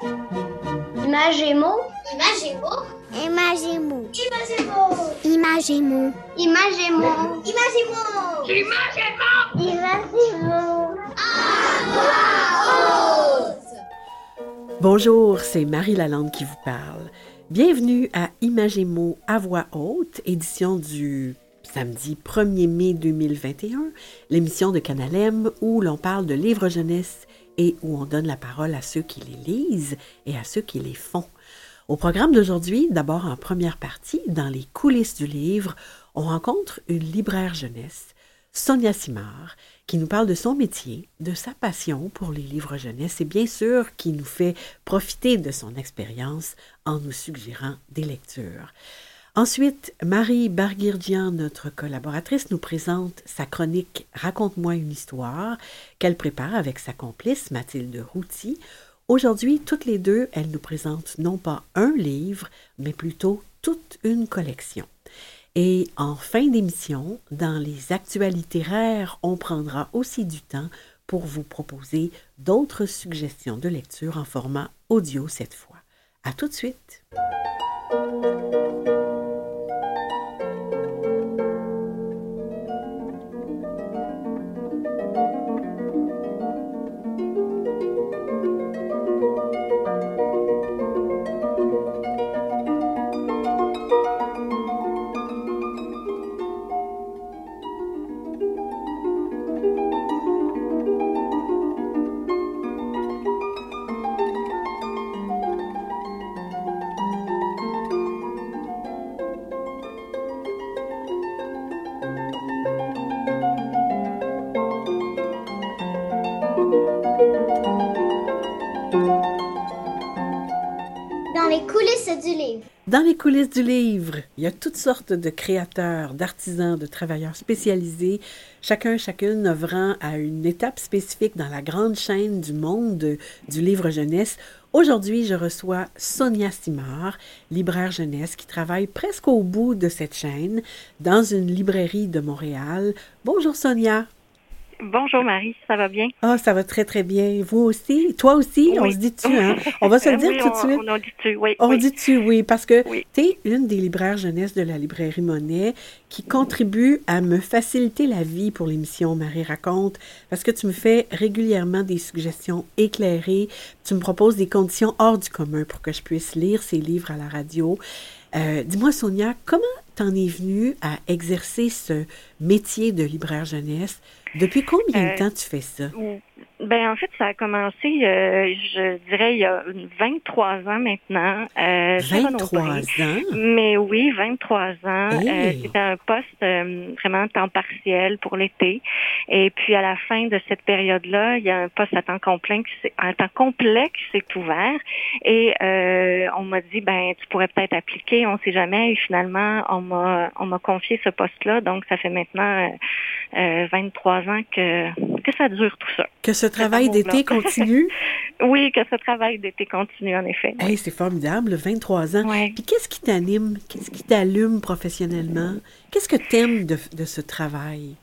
Imagémo. Imagémo. Imagémo. Imagémo. Imagémo. Imagémo. Imagémo. Imagémo. Bonjour, c'est Marie Lalande qui vous parle. Bienvenue à Imagémo à voix haute, édition du samedi 1er mai 2021, l'émission de Canal M où l'on parle de livres jeunesse et où on donne la parole à ceux qui les lisent et à ceux qui les font. Au programme d'aujourd'hui, d'abord en première partie, dans les coulisses du livre, on rencontre une libraire jeunesse, Sonia Simard, qui nous parle de son métier, de sa passion pour les livres jeunesse et bien sûr qui nous fait profiter de son expérience en nous suggérant des lectures. Ensuite, Marie Barguirdian, notre collaboratrice, nous présente sa chronique Raconte-moi une histoire qu'elle prépare avec sa complice Mathilde Routy. Aujourd'hui, toutes les deux, elles nous présentent non pas un livre, mais plutôt toute une collection. Et en fin d'émission, dans les actualités littéraires, on prendra aussi du temps pour vous proposer d'autres suggestions de lecture en format audio cette fois. À tout de suite. Dans les coulisses du livre, il y a toutes sortes de créateurs, d'artisans, de travailleurs spécialisés, chacun, chacune œuvrant à une étape spécifique dans la grande chaîne du monde du livre jeunesse. Aujourd'hui, je reçois Sonia Simard, libraire jeunesse, qui travaille presque au bout de cette chaîne dans une librairie de Montréal. Bonjour Sonia. Bonjour Marie, ça va bien? Ah, ça va très très bien. Vous aussi? Toi aussi? On se dit tu, hein? On va se le dire Oui, tout de on- suite. On, a dit tu, oui. On oui. dit tu, oui, parce que tu es une des libraires jeunesse de la librairie Monet qui contribue à me faciliter la vie pour l'émission Marie raconte, parce que tu me fais régulièrement des suggestions éclairées, tu me proposes des conditions hors du commun pour que je puisse lire ces livres à la radio. Euh, Dis-moi, Sonia, comment t'en es venue à exercer ce métier de libraire jeunesse? Depuis combien de Euh, temps tu fais ça? Ben en fait, ça a commencé, euh, je dirais, il y a 23 ans maintenant. Euh, chez 23 Renaud Bré. ans? Mais oui, 23 ans. Hey. Euh, C'était un poste euh, vraiment temps partiel pour l'été. Et puis à la fin de cette période-là, il y a un poste à temps complet qui s'est, à temps complet qui s'est ouvert. Et euh, on m'a dit, ben tu pourrais peut-être appliquer, on sait jamais. Et finalement, on m'a on m'a confié ce poste-là. Donc ça fait maintenant euh, euh, 23 ans que que ça dure tout ça. Que ce travail d'été continue? Oui, que ce travail d'été continue en effet. Hey, c'est formidable, 23 ans. Ouais. Puis qu'est-ce qui t'anime? Qu'est-ce qui t'allume professionnellement? Qu'est-ce que t'aimes de, de ce travail?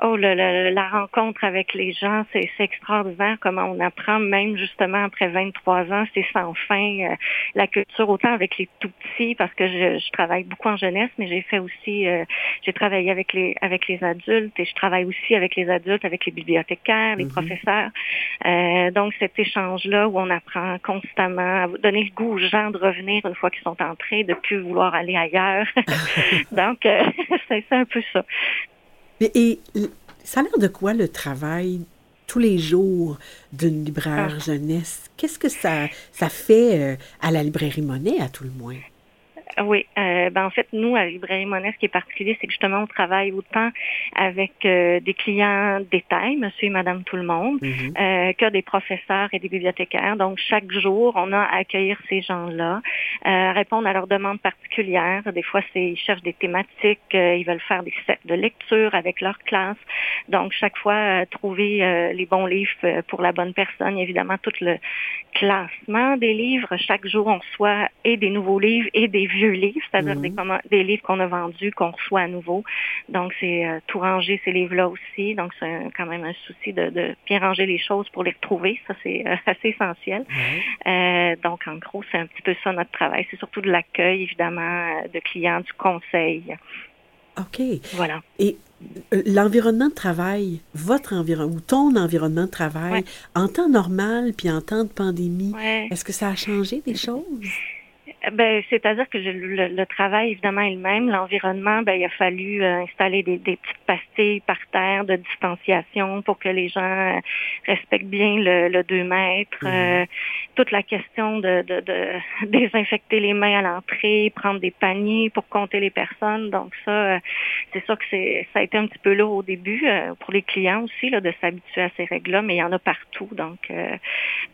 Oh, le, le- la rencontre avec les gens, c'est c'est extraordinaire comment on apprend, même justement après 23 ans, c'est sans fin. euh, la culture, autant avec les tout petits, parce que je, je travaille beaucoup en jeunesse, mais j'ai fait aussi, euh, j'ai travaillé avec les avec les adultes et je travaille aussi avec les adultes, avec les bibliothécaires, les Mhm. professeurs. Euh, donc cet échange-là où on apprend constamment, à donner le goût aux gens de revenir une fois qu'ils sont entrés, de plus vouloir aller ailleurs. donc euh, c'est c'est un peu ça. Mais- Et, l- ça a l'air de quoi le travail tous les jours d'une libraire Ah. jeunesse? Qu'est-ce que ça, ça fait euh, à la librairie Monet, à tout le moins? Oui, euh, ben en fait, nous, à la Librairie Monnaie, ce qui est particulier, c'est que justement, on travaille autant avec euh, des clients détail, monsieur et madame tout le monde, Mhm. euh, que des professeurs et des bibliothécaires. Donc, chaque jour, on a à accueillir ces gens-là, euh, répondre à leurs demandes particulières. Des fois, c'est ils cherchent des thématiques, euh, ils veulent faire des sets de lecture avec leur classe. Donc, chaque fois, euh, trouver euh, les bons livres pour la bonne personne. Évidemment, tout le classement des livres. Chaque jour, on reçoit et des nouveaux livres et des vieux livres, c'est-à-dire des, des, livres qu'on a vendus, qu'on reçoit à nouveau. Donc, c'est tout ranger ces livres-là aussi. Donc, c'est quand même un souci de, de, bien ranger les choses pour les retrouver. Ça, c'est assez essentiel. donc, en gros, c'est un petit peu ça notre travail. C'est surtout de l'accueil, évidemment, de clients, du conseil. OK. Voilà. Et euh, l'environnement de travail, votre environnement ou ton environnement de travail, en temps normal puis en temps de pandémie, est-ce que ça a changé des choses? Ben, c'est-à-dire que le, le, travail, évidemment, est le même. L'environnement, ben, il a fallu euh, installer des, des, petites pastilles par terre de distanciation pour que les gens euh, respectent bien le, le 2 mètres. Mhm. Euh, toute la question de, de, de, désinfecter les mains à l'entrée, prendre des paniers pour compter les personnes. Donc ça, c'est ça que c'est, ça a été un petit peu lourd au début pour les clients aussi là, de s'habituer à ces règles-là, mais il y en a partout. Donc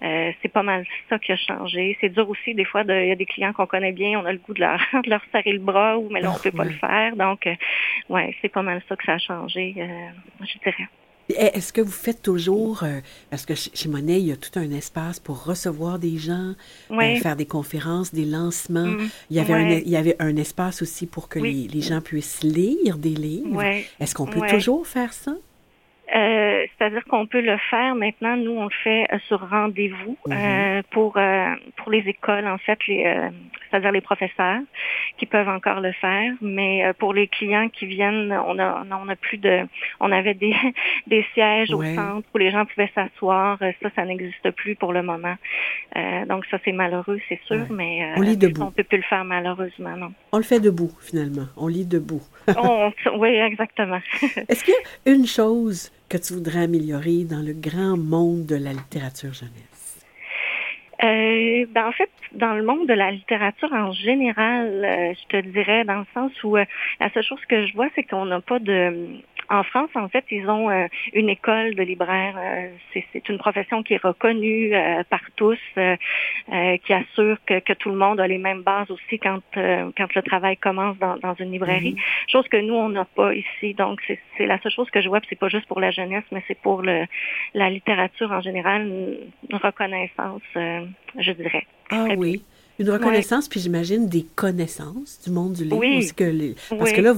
c'est pas mal ça qui a changé. C'est dur aussi des fois. Il y a des clients qu'on connaît bien, on a le goût de leur, de leur serrer le bras, ou mais là, on peut pas le faire. Donc, euh, ouais, c'est pas mal ça que ça a changé, euh, je dirais. Est-ce que vous faites toujours, euh, parce que chez Monet, il y a tout un espace pour recevoir des gens, faire des conférences, des lancements. Mm. il, y avait un, il y avait un espace aussi pour que les, les, gens puissent lire des livres. Est-ce qu'on peut toujours faire ça? Euh, c'est-à-dire qu'on peut le faire maintenant. Nous, on le fait euh, sur rendez-vous mhm. euh, pour pour les écoles, en fait, les c'est-à-dire les professeurs qui peuvent encore le faire. Mais pour les clients qui viennent, on a on a plus de, on avait des des sièges au centre où les gens pouvaient s'asseoir. Ça, ça n'existe plus pour le moment. donc ça, c'est malheureux, c'est sûr, mais on lit debout. On peut plus le faire malheureusement, non. On le fait debout finalement. On lit debout. Oui, exactement. Est-ce qu'il y a une chose que tu voudrais améliorer dans le grand monde de la littérature jeunesse? Euh, ben en fait, dans le monde de la littérature en général, euh, je te dirais dans le sens où euh, la seule chose que je vois, c'est qu'on n'a pas de en France, en fait, ils ont euh, une école de libraire. Euh, c'est une profession qui est reconnue euh, par tous, qui assure que, que, tout le monde a les mêmes bases aussi quand quand le travail commence dans, dans une librairie. Mhm. Chose que nous on n'a pas ici. Donc c'est la seule chose que je vois. C'est pas juste pour la jeunesse, mais c'est pour le, la littérature en général une, reconnaissance, je dirais. Ah oui. Une reconnaissance, puis j'imagine des connaissances du monde du livre. Parce que, parce que là,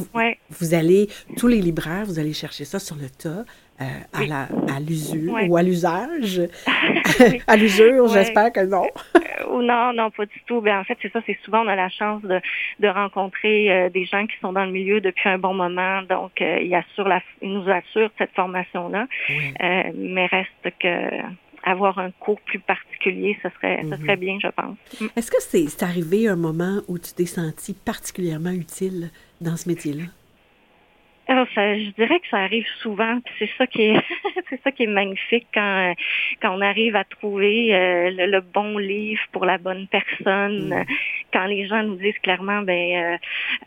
vous, allez, tous les libraires, vous allez chercher ça sur le tas, euh, à, la, à l'usure ou à l'usage. à l'usure, j'espère que non. Euh, non, non, pas du tout. Ben, en fait, c'est ça, c'est souvent on a la chance de, de rencontrer euh, des gens qui sont dans le milieu depuis un bon moment. Donc, ils, assurent la, ils nous assurent cette formation-là. mais reste que avoir un cours plus particulier, ce serait, ce serait mhm. bien, je pense. Mm. Est-ce que c'est arrivé un moment où tu t'es senti particulièrement utile dans ce métier-là? Alors, ça, je dirais que ça arrive souvent, puis c'est ça qui est, c'est ça qui est magnifique quand quand on arrive à trouver euh, le, bon livre pour la bonne personne. Mm. Quand les gens nous disent clairement, ben, euh,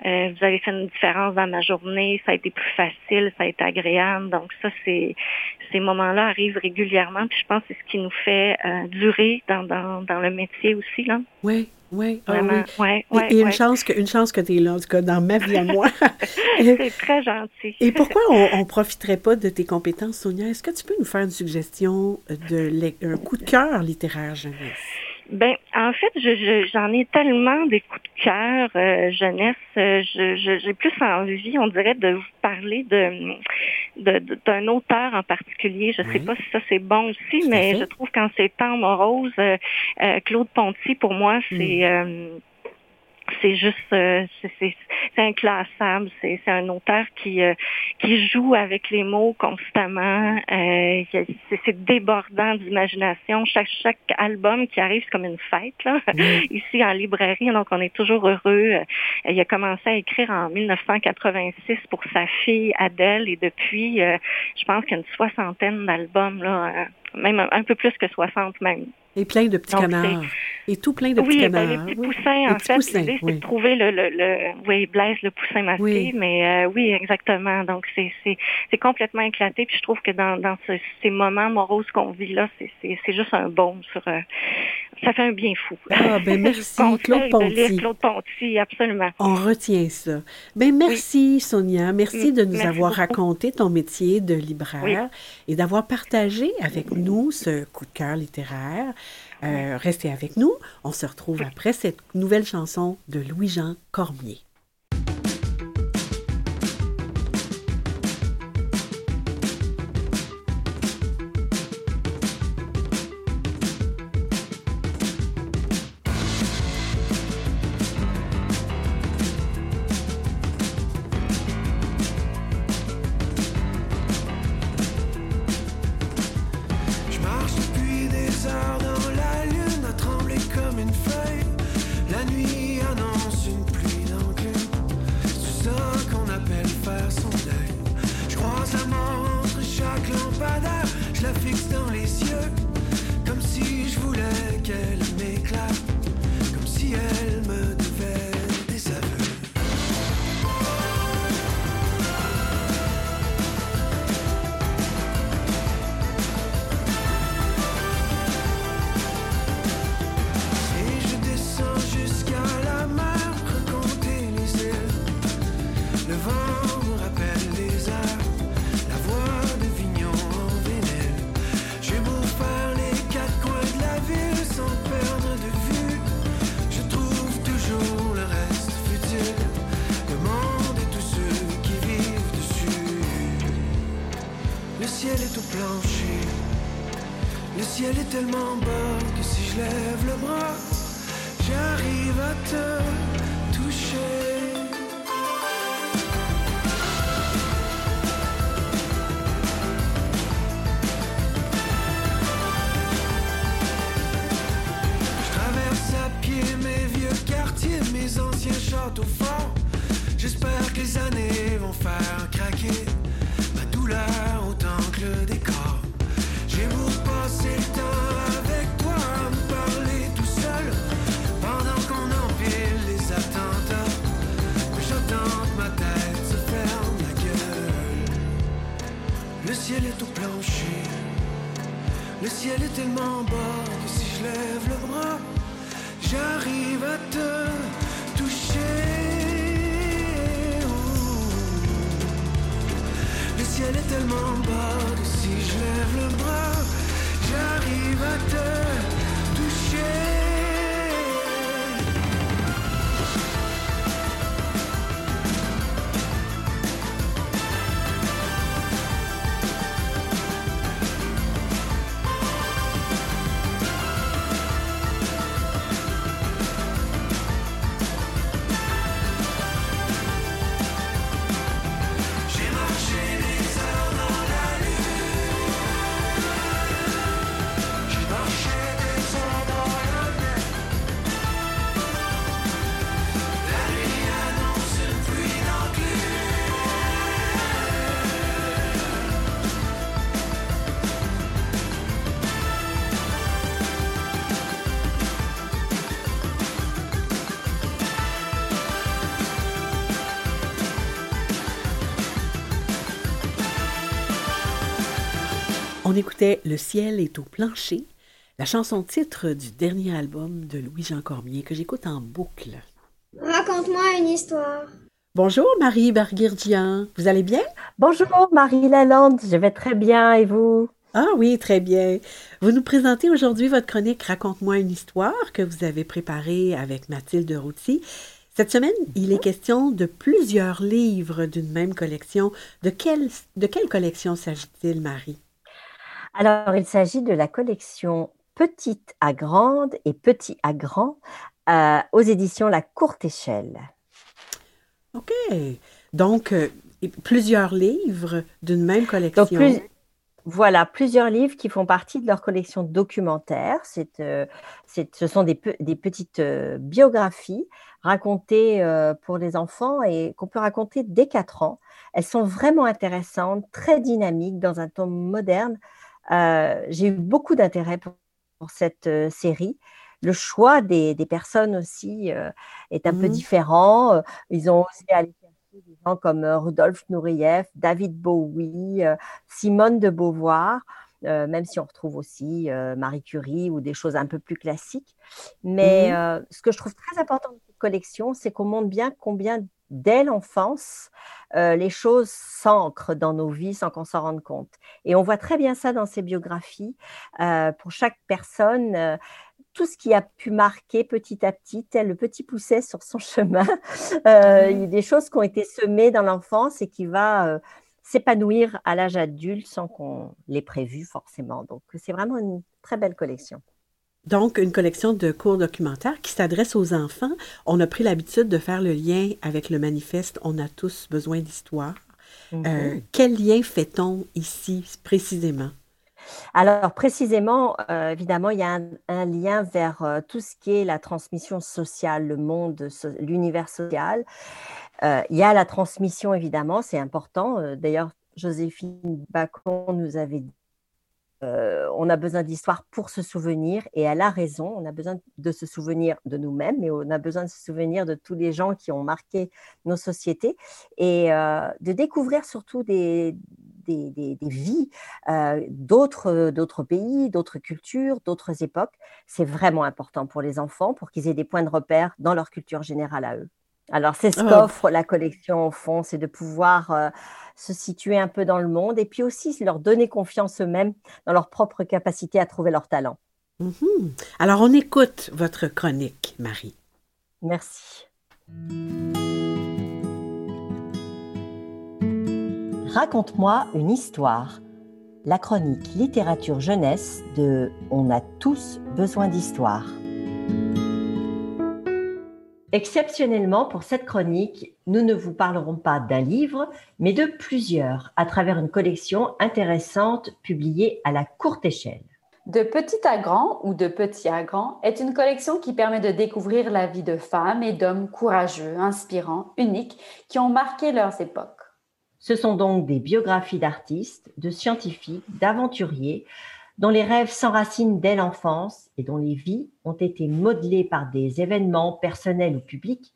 euh, vous avez fait une différence dans ma journée, ça a été plus facile, ça a été agréable. Donc ça, c'est ces moments-là arrivent régulièrement, puis je pense que c'est ce qui nous fait durer dans, dans dans le métier aussi là. Oui, oui, ah Vraiment. oui. et, une, Chance que, une chance que tu es là, en tout cas, dans ma vie à moi. c'est très gentil. et pourquoi on ne profiterait pas de tes compétences, Sonia? Est-ce que tu peux nous faire une suggestion d'un coup de cœur littéraire jeunesse? Ben, en fait, j'en ai tellement des coups de cœur euh, jeunesse. Euh, j'ai plus envie, on dirait, de vous parler de d'un auteur en particulier. Je ne sais pas si ça c'est bon aussi, mais je trouve qu'en ces temps moroses, euh, Claude Ponty, pour moi, c'est hmm c'est juste euh, c'est inclassable. C'est un auteur qui euh, qui joue avec les mots constamment. Euh, c'est débordant d'imagination. Chaque chaque album qui arrive c'est comme une fête là. Ici en librairie, donc on est toujours heureux. il a commencé à écrire en 1986 pour sa fille Adèle et depuis, je pense qu'il y a une soixantaine d'albums là, même un, peu plus que 60 même. Et plein de petits canards. Et tout plein de petits canards. Oui, les petits poussins, en fait. L'idée, c'est de trouver le, le, le, oui, Blaise, le poussin masqué. Mais euh, oui, exactement. Donc, c'est, c'est, c'est complètement éclaté. Puis je trouve que dans, dans ce, ces moments moroses qu'on vit là, c'est, c'est, c'est juste un baume sur, euh, ça fait un bien fou. Ah, ben merci, Claude Ponty. Claude Ponty, absolument. On retient ça. Ben merci, Sonia. Merci de nous avoir raconté ton métier de libraire et d'avoir partagé avec nous ce coup de cœur littéraire. Euh, restez avec nous. On se retrouve après cette nouvelle chanson de Louis-Jean Cormier. On écoutait Le ciel est au plancher, la chanson titre du dernier album de Louis-Jean Cormier que j'écoute en boucle. Raconte-moi une histoire. Bonjour Marie Barguirdian, vous allez bien? Bonjour Marie Lalande, je vais très bien et vous? Ah oui, très bien. Vous nous présentez aujourd'hui votre chronique Raconte-moi une histoire que vous avez préparée avec Mathilde Routy. Cette semaine, il est question de plusieurs livres d'une même collection. De quelle, de quelle collection s'agit-il, Marie? Alors, il s'agit de la collection Petite à Grande et Petit à Grand euh, aux éditions La Courte Échelle. OK. Donc, euh, plusieurs livres d'une même collection. voilà, plusieurs livres qui font partie de leur collection documentaire. Euh, ce sont des, des petites biographies racontées pour les enfants et qu'on peut raconter dès 4 ans. Elles sont vraiment intéressantes, très dynamiques, dans un ton moderne. Euh, j'ai eu beaucoup d'intérêt pour, cette euh, série. Le choix des, personnes aussi euh, est un peu mmh différent. Ils ont aussi allé chercher des gens comme Rudolf Nureyev, David Bowie, Simone de Beauvoir. euh, même si on retrouve aussi euh, Marie Curie ou des choses un peu plus classiques. Mais Mhm. ce que je trouve très important dans cette collection, c'est qu'on montre bien combien dès l'enfance, les choses s'ancrent dans nos vies sans qu'on s'en rende compte. Et on voit très bien ça dans ces biographies. pour chaque personne, tout ce qui a pu marquer petit à petit, tel le petit pousset sur son chemin. Euh, il y a des choses qui ont été semées dans l'enfance et qui va euh, s'épanouir à l'âge adulte sans qu'on l'ait prévu forcément. Donc, c'est vraiment une très belle collection. Donc, une collection de courts documentaires qui s'adresse aux enfants. On a pris l'habitude de faire le lien avec le manifeste On a tous besoin d'histoire. Mhm. Euh, quel lien fait-on ici précisément? Alors précisément, euh, évidemment, il y a un, un lien vers euh, tout ce qui est la transmission sociale, le monde, so- l'univers social. Il y a la transmission, évidemment, c'est important. D'ailleurs, Joséphine Bacon nous avait dit euh, on a besoin d'histoire pour se souvenir, et elle a raison, on a besoin de se souvenir de nous-mêmes, mais on a besoin de se souvenir de tous les gens qui ont marqué nos sociétés, et euh, de découvrir surtout des, des, vies euh, d'autres pays, d'autres cultures, d'autres époques. C'est vraiment important pour les enfants, pour qu'ils aient des points de repère dans leur culture générale à eux. Alors, c'est ce Ah. qu'offre la collection au fond, c'est de pouvoir euh, se situer un peu dans le monde et puis aussi leur donner confiance eux-mêmes dans leur propre capacité à trouver leur talent. Mhm. Alors, on écoute votre chronique, Marie. Merci. Raconte-moi une histoire. La chronique littérature jeunesse de On a tous besoin d'histoire. Exceptionnellement pour cette chronique, nous ne vous parlerons pas d'un livre, mais de plusieurs à travers une collection intéressante publiée à la courte échelle. De petit à grand ou de petit à grand est une collection qui permet de découvrir la vie de femmes et d'hommes courageux, inspirants, uniques, qui ont marqué leurs époques. Ce sont donc des biographies d'artistes, de scientifiques, d'aventuriers, dont les rêves s'enracinent dès l'enfance et dont les vies ont été modelées par des événements personnels ou publics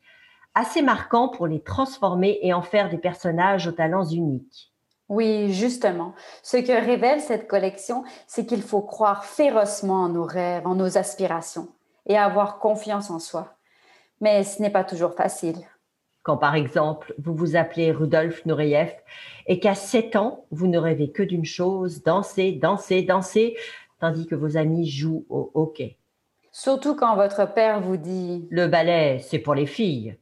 assez marquants pour les transformer et en faire des personnages aux talents uniques. Oui, justement. Ce que révèle cette collection, c'est qu'il faut croire férocement en nos rêves, en nos aspirations et avoir confiance en soi. Mais ce n'est pas toujours facile. Quand par exemple vous vous appelez Rudolf Nureyev et qu'à 7 ans vous ne rêvez que d'une chose, danser, danser, danser, tandis que vos amis jouent au hockey. Surtout quand votre père vous dit Le ballet, c'est pour les filles.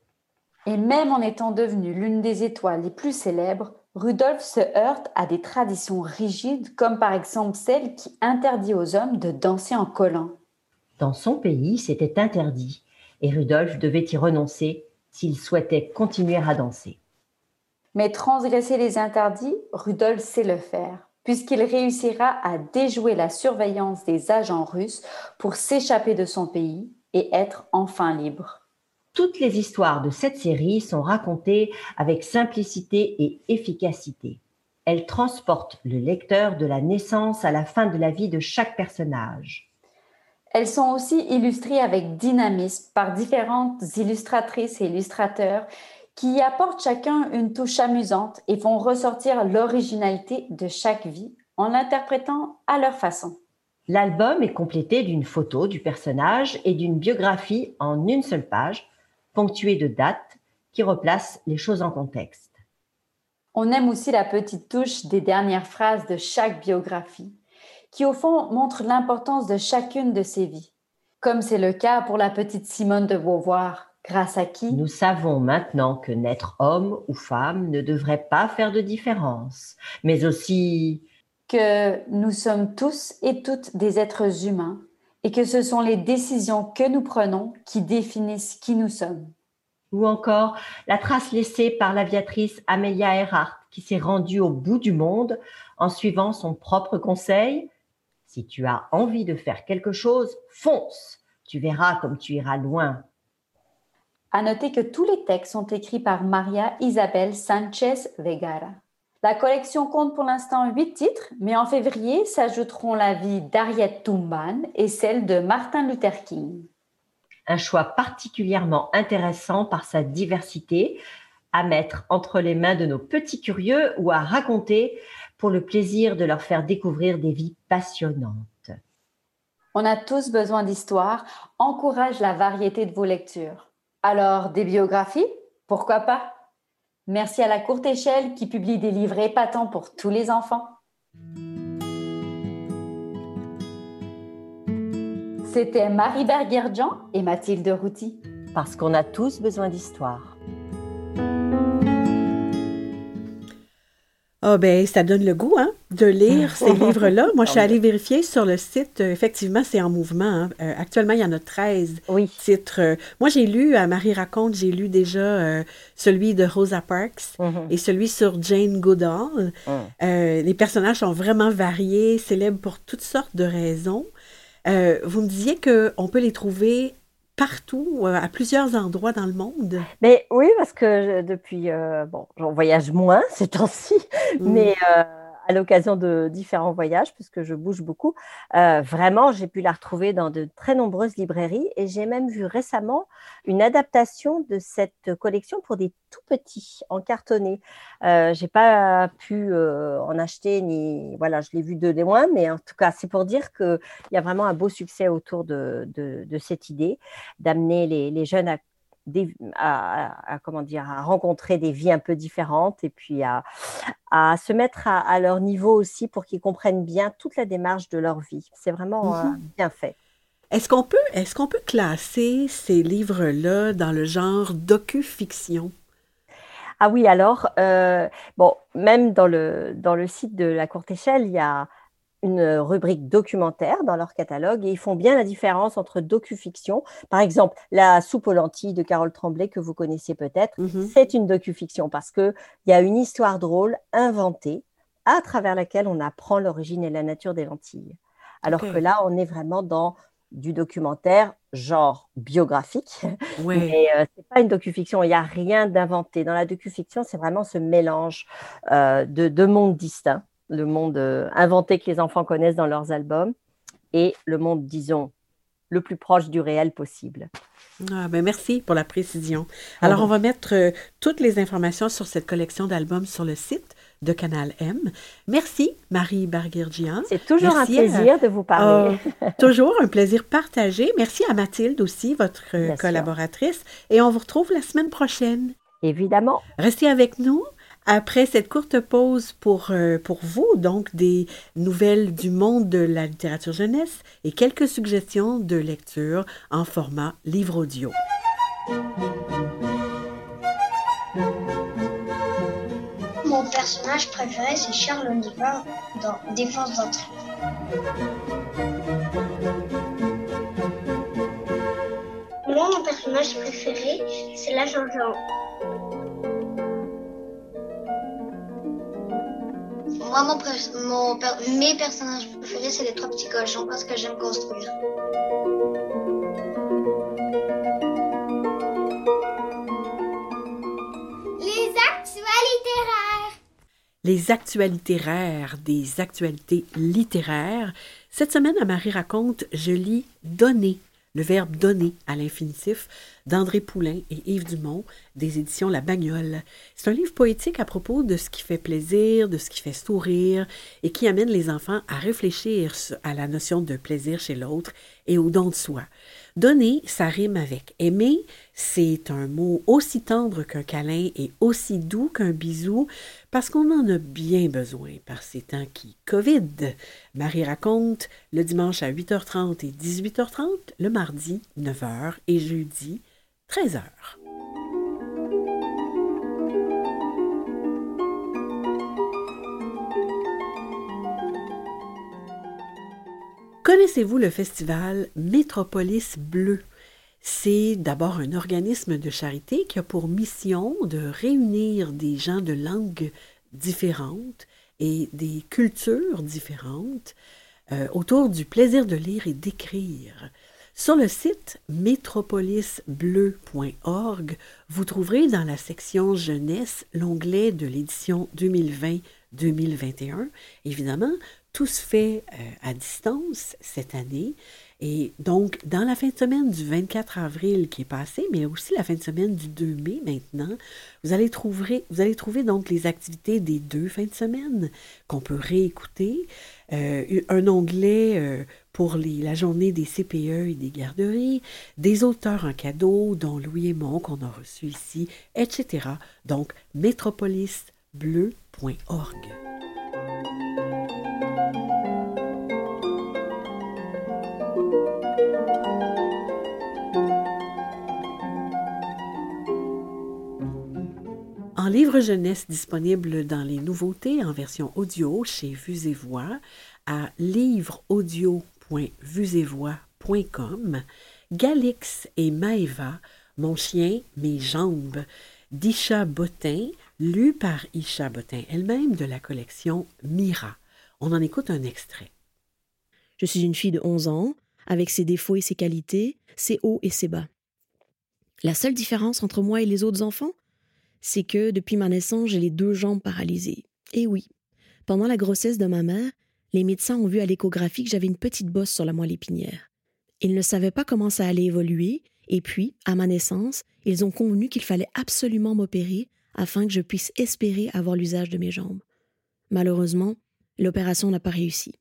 Et même en étant devenu l'une des étoiles les plus célèbres, Rudolf se heurte à des traditions rigides, comme par exemple celle qui interdit aux hommes de danser en collant. Dans son pays, c'était interdit et Rudolf devait y renoncer s'il souhaitait continuer à danser. Mais transgresser les interdits, Rudolf sait le faire, puisqu'il réussira à déjouer la surveillance des agents russes pour s'échapper de son pays et être enfin libre. Toutes les histoires de cette série sont racontées avec simplicité et efficacité. Elles transportent le lecteur de la naissance à la fin de la vie de chaque personnage. Elles sont aussi illustrées avec dynamisme par différentes illustratrices et illustrateurs qui y apportent chacun une touche amusante et font ressortir l'originalité de chaque vie en l'interprétant à leur façon. L'album est complété d'une photo du personnage et d'une biographie en une seule page, ponctuée de dates qui replacent les choses en contexte. On aime aussi la petite touche des dernières phrases de chaque biographie, qui au fond montre l'importance de chacune de ces vies, comme c'est le cas pour la petite Simone de Beauvoir, grâce à qui Nous savons maintenant que naître homme ou femme ne devrait pas faire de différence, mais aussi que nous sommes tous et toutes des êtres humains et que ce sont les décisions que nous prenons qui définissent qui nous sommes. ou encore la trace laissée par l'aviatrice Amelia Earhart qui s'est rendue au bout du monde en suivant son propre conseil. Si tu as envie de faire quelque chose, fonce. Tu verras comme tu iras loin. À noter que tous les textes sont écrits par Maria Isabel Sanchez Vegara. La collection compte pour l'instant huit titres, mais en février s'ajouteront la vie d'Ariette Toumban et celle de Martin Luther King. Un choix particulièrement intéressant par sa diversité à mettre entre les mains de nos petits curieux ou à raconter pour le plaisir de leur faire découvrir des vies passionnantes. On a tous besoin d'histoire. Encourage la variété de vos lectures. Alors, des biographies? Pourquoi pas? Merci à la courte échelle qui publie des livres épatants pour tous les enfants. C'était Marie Berguerjean et Mathilde Routy. Parce qu'on a tous besoin d'histoire. Ah ben, ça donne le goût, hein, de lire ces livres-là. Moi, je suis allée vérifier sur le site. Euh, effectivement, c'est en mouvement. hein. Euh, actuellement, il y en a 13 Oui. titres. Euh, moi, j'ai lu, à Marie raconte, j'ai lu déjà euh, celui de Rosa Parks Mhm. et celui sur Jane Goodall. Euh, les personnages sont vraiment variés, célèbres pour toutes sortes de raisons. Euh, vous me disiez qu'on peut les trouver partout, euh, à plusieurs endroits dans le monde? Mais oui, parce que je- depuis, euh, bon, j'en voyage moins ces temps-ci, Mm. mais euh, l'occasion de différents voyages, puisque je bouge beaucoup, euh, vraiment, j'ai pu la retrouver dans de très nombreuses librairies et j'ai même vu récemment une adaptation de cette collection pour des tout petits en cartonné. Euh, j'ai pas pu euh, en acheter ni, voilà, je l'ai vu de loin, mais en tout cas, c'est pour dire qu'il y a vraiment un beau succès autour de cette idée d'amener les, les jeunes à des- à, comment dire, à rencontrer des vies un peu différentes et puis à, à se mettre à, à leur niveau aussi pour qu'ils comprennent bien toute la démarche de leur vie. C'est vraiment euh, bien fait. Est-ce qu'on peut, est-ce qu'on peut classer ces livres-là dans le genre docu-fiction? Ah oui, alors, euh, bon, même dans le, dans le site de la courte échelle, il y a une rubrique documentaire dans leur catalogue et ils font bien la différence entre docu-fiction. Par exemple, La soupe aux lentilles de Carole Tremblay, que vous connaissez peut-être, Mhm. c'est une docu-fiction parce qu'il y a une histoire drôle inventée à travers laquelle on apprend l'origine et la nature des lentilles. Alors que là, on est vraiment dans du documentaire, genre biographique, Ouais. mais euh, c'est pas une docu-fiction, il n'y a rien d'inventé. Dans la docu-fiction, c'est vraiment ce mélange euh, de deux mondes distincts, le monde euh, inventé que les enfants connaissent dans leurs albums et le monde, disons, le plus proche du réel possible. Ah, ben merci pour la précision. Alors, on va mettre euh, toutes les informations sur cette collection d'albums sur le site de Canal M. Merci, Marie Barguergian. C'est toujours Merci un à- plaisir de vous parler. Ah, toujours un plaisir partagé. Merci à Mathilde aussi, votre euh, collaboratrice. Et on vous retrouve la semaine prochaine. Évidemment. Restez avec nous. Après cette courte pause pour, euh, pour vous, donc des nouvelles du monde de la littérature jeunesse et quelques suggestions de lecture en format livre audio. Mon personnage préféré, c'est Charles Oliver dans Défense d'entrée. Moi, mon personnage préféré, c'est l'agent Jean. Moi, mon pers- mon per- mes personnages préférés, c'est les trois petits cochons parce que j'aime construire. Les actualités littéraires. Les actualités rares des actualités littéraires. Cette semaine, à Marie raconte, je lis donner, le verbe donner à l'infinitif, d'André Poulain et Yves Dumont, des éditions La Bagnole. C'est un livre poétique à propos de ce qui fait plaisir, de ce qui fait sourire et qui amène les enfants à réfléchir à la notion de plaisir chez l'autre et au don de soi. Donner, ça rime avec aimer. C'est un mot aussi tendre qu'un câlin et aussi doux qu'un bisou parce qu'on en a bien besoin par ces temps qui COVID. Marie raconte le dimanche à 8h30 et 18h30, le mardi 9h et jeudi 13h. Connaissez-vous le festival Métropolis Bleu? C'est d'abord un organisme de charité qui a pour mission de réunir des gens de langues différentes et des cultures différentes euh, autour du plaisir de lire et d'écrire. Sur le site métropolisbleu.org, vous trouverez dans la section jeunesse l'onglet de l'édition 2020-2021. Évidemment, tout se fait euh, à distance cette année Et donc, dans la fin de semaine du 24 avril qui est passé, mais aussi la fin de semaine du 2 mai maintenant, vous allez trouver, vous allez trouver donc les activités des deux fins de semaine qu'on peut réécouter. Euh, un onglet euh, pour la journée des CPE et des garderies, des auteurs en cadeau, dont Louis Aymon qu'on a reçu ici, etc. Donc, métropolisbleu.org. En livre jeunesse disponible dans les nouveautés en version audio chez Vues et Voix à livreaudio.vuesetvoix.com, Galix et Maeva, Mon chien, mes jambes, d'Isha Botin, lu par Isha Botin elle-même de la collection Mira. On en écoute un extrait. Je suis une fille de 11 ans, avec ses défauts et ses qualités, ses hauts et ses bas. La seule différence entre moi et les autres enfants, c'est que depuis ma naissance, j'ai les deux jambes paralysées. Et oui, pendant la grossesse de ma mère, les médecins ont vu à l'échographie que j'avais une petite bosse sur la moelle épinière. Ils ne savaient pas comment ça allait évoluer, et puis, à ma naissance, ils ont convenu qu'il fallait absolument m'opérer afin que je puisse espérer avoir l'usage de mes jambes. Malheureusement, l'opération n'a pas réussi.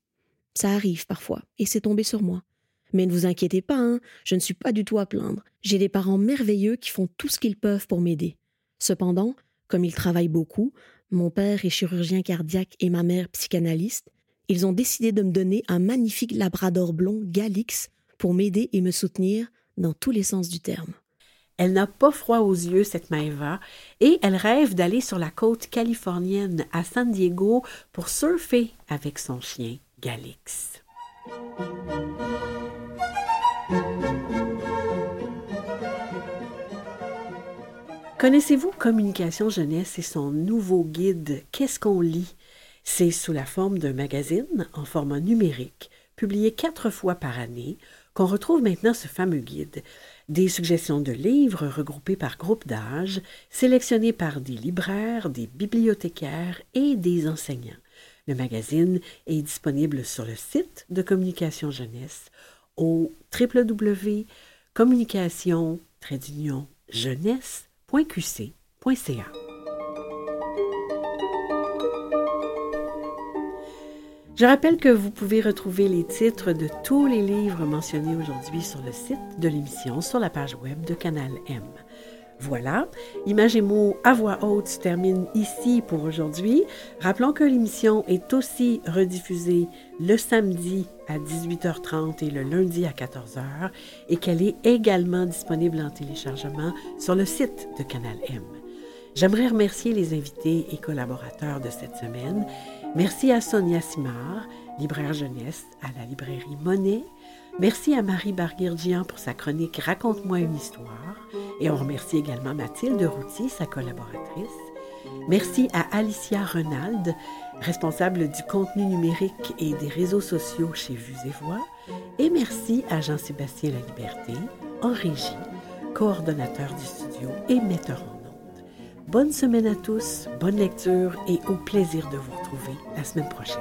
Ça arrive parfois, et c'est tombé sur moi. Mais ne vous inquiétez pas, hein, je ne suis pas du tout à plaindre. J'ai des parents merveilleux qui font tout ce qu'ils peuvent pour m'aider. Cependant, comme ils travaillent beaucoup, mon père est chirurgien cardiaque et ma mère psychanalyste, ils ont décidé de me donner un magnifique labrador blond Galix pour m'aider et me soutenir dans tous les sens du terme. Elle n'a pas froid aux yeux, cette Maeva, et elle rêve d'aller sur la côte californienne à San Diego pour surfer avec son chien Galix. Connaissez-vous Communication Jeunesse et son nouveau guide Qu'est-ce qu'on lit? C'est sous la forme d'un magazine en format numérique, publié quatre fois par année, qu'on retrouve maintenant ce fameux guide. Des suggestions de livres regroupés par groupe d'âge, sélectionnés par des libraires, des bibliothécaires et des enseignants. Le magazine est disponible sur le site de Communication Jeunesse au www.communication-jeunesse Je rappelle que vous pouvez retrouver les titres de tous les livres mentionnés aujourd'hui sur le site de l'émission sur la page web de Canal M. Voilà, Images et mots à voix haute se termine ici pour aujourd'hui. Rappelons que l'émission est aussi rediffusée le samedi à 18h30 et le lundi à 14h et qu'elle est également disponible en téléchargement sur le site de Canal M. J'aimerais remercier les invités et collaborateurs de cette semaine. Merci à Sonia Simard, libraire jeunesse à la librairie Monet, Merci à Marie Barguirgian pour sa chronique Raconte-moi une histoire. Et on remercie également Mathilde Routier, sa collaboratrice. Merci à Alicia Renald, responsable du contenu numérique et des réseaux sociaux chez Vues et Voix. Et merci à Jean-Sébastien Laliberté, en régie, coordonnateur du studio et metteur en ondes. Bonne semaine à tous, bonne lecture et au plaisir de vous retrouver la semaine prochaine.